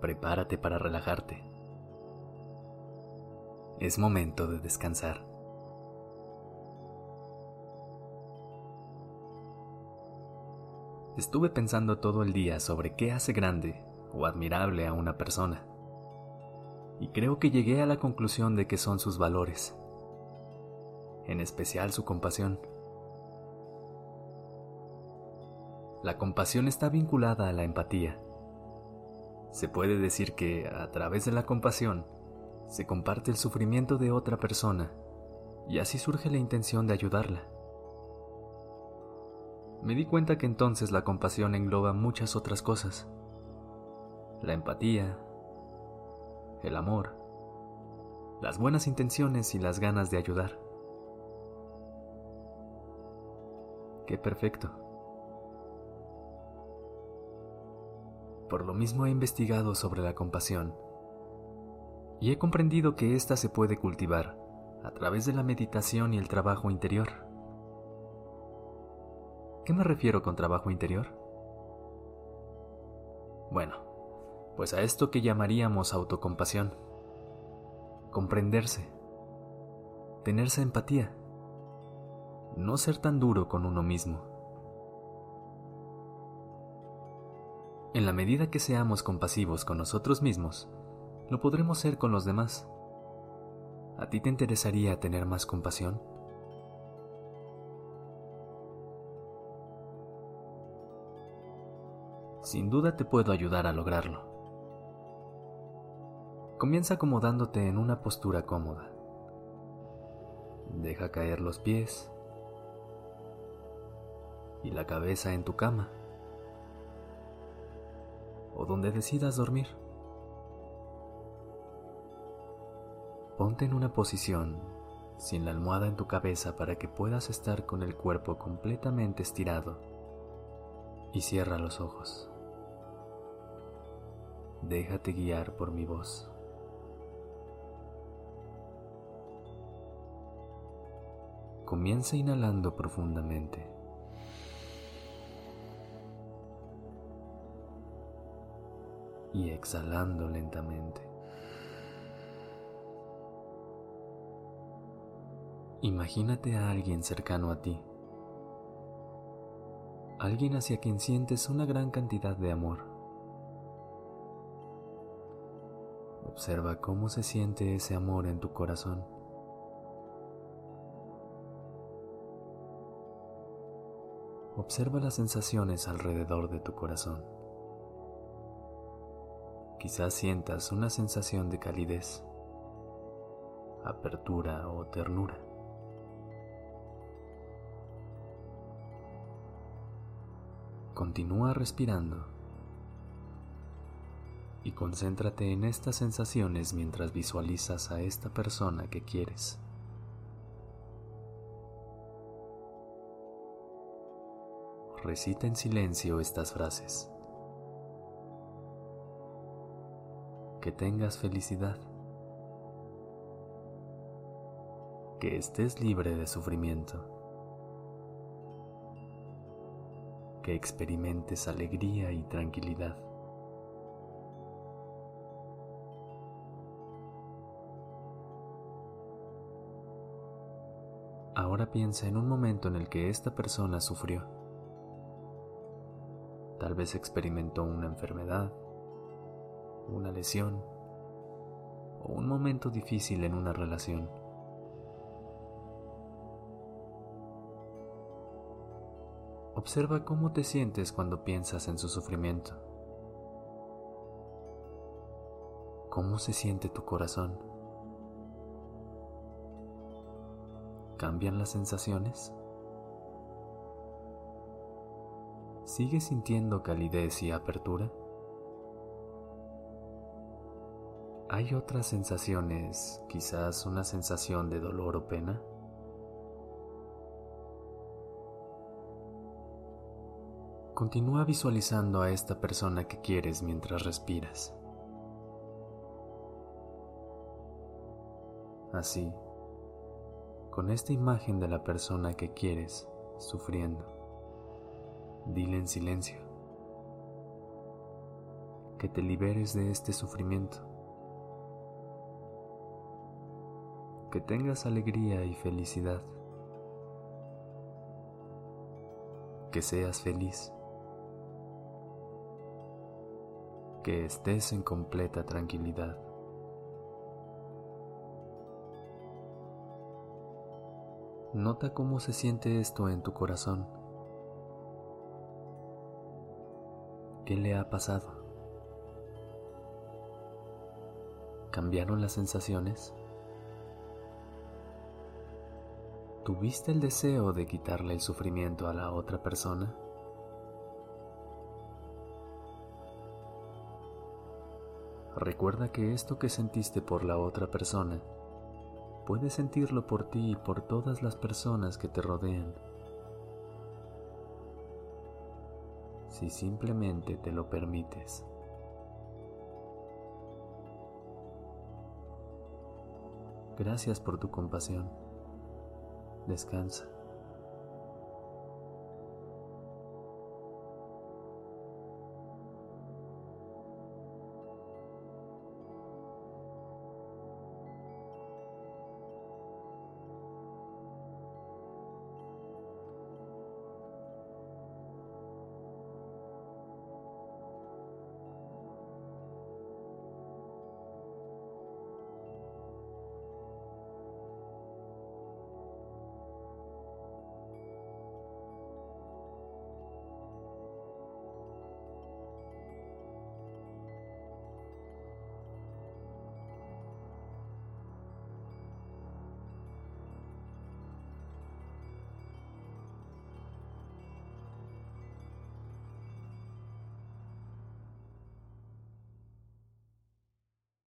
Prepárate para relajarte. Es momento de descansar. Estuve pensando todo el día sobre qué hace grande o admirable a una persona. Y creo que llegué a la conclusión de que son sus valores, en especial su compasión. La compasión está vinculada a la empatía. Se puede decir que a través de la compasión se comparte el sufrimiento de otra persona y así surge la intención de ayudarla. Me di cuenta que entonces la compasión engloba muchas otras cosas. La empatía, el amor, las buenas intenciones y las ganas de ayudar. Qué perfecto. Por lo mismo he investigado sobre la compasión y he comprendido que ésta se puede cultivar a través de la meditación y el trabajo interior. ¿Qué me refiero con trabajo interior? Bueno, pues a esto que llamaríamos autocompasión. Comprenderse. Tenerse empatía. No ser tan duro con uno mismo. En la medida que seamos compasivos con nosotros mismos, lo podremos ser con los demás. ¿A ti te interesaría tener más compasión? Sin duda te puedo ayudar a lograrlo. Comienza acomodándote en una postura cómoda. Deja caer los pies y la cabeza en tu cama o donde decidas dormir. Ponte en una posición sin la almohada en tu cabeza para que puedas estar con el cuerpo completamente estirado y cierra los ojos. Déjate guiar por mi voz. Comienza inhalando profundamente. Y exhalando lentamente. Imagínate a alguien cercano a ti, alguien hacia quien sientes una gran cantidad de amor. Observa cómo se siente ese amor en tu corazón. Observa las sensaciones alrededor de tu corazón. Quizás sientas una sensación de calidez, apertura o ternura. Continúa respirando y concéntrate en estas sensaciones mientras visualizas a esta persona que quieres. Recita en silencio estas frases. Que tengas felicidad, que estés libre de sufrimiento, que experimentes alegría y tranquilidad. Ahora piensa en un momento en el que esta persona sufrió. Tal vez experimentó una enfermedad, una lesión o un momento difícil en una relación. Observa cómo te sientes cuando piensas en su sufrimiento. ¿Cómo se siente tu corazón? ¿Cambian las sensaciones? ¿Sigues sintiendo calidez y apertura? ¿Hay otras sensaciones, quizás una sensación de dolor o pena? Continúa visualizando a esta persona que quieres mientras respiras. Así, con esta imagen de la persona que quieres sufriendo, dile en silencio que te liberes de este sufrimiento. Que tengas alegría y felicidad, que seas feliz, que estés en completa tranquilidad. Nota cómo se siente esto en tu corazón. ¿Qué le ha pasado? ¿Cambiaron las sensaciones? ¿Tuviste el deseo de quitarle el sufrimiento a la otra persona? Recuerda que esto que sentiste por la otra persona, puedes sentirlo por ti y por todas las personas que te rodean. Si simplemente te lo permites. Gracias por tu compasión. Descansa.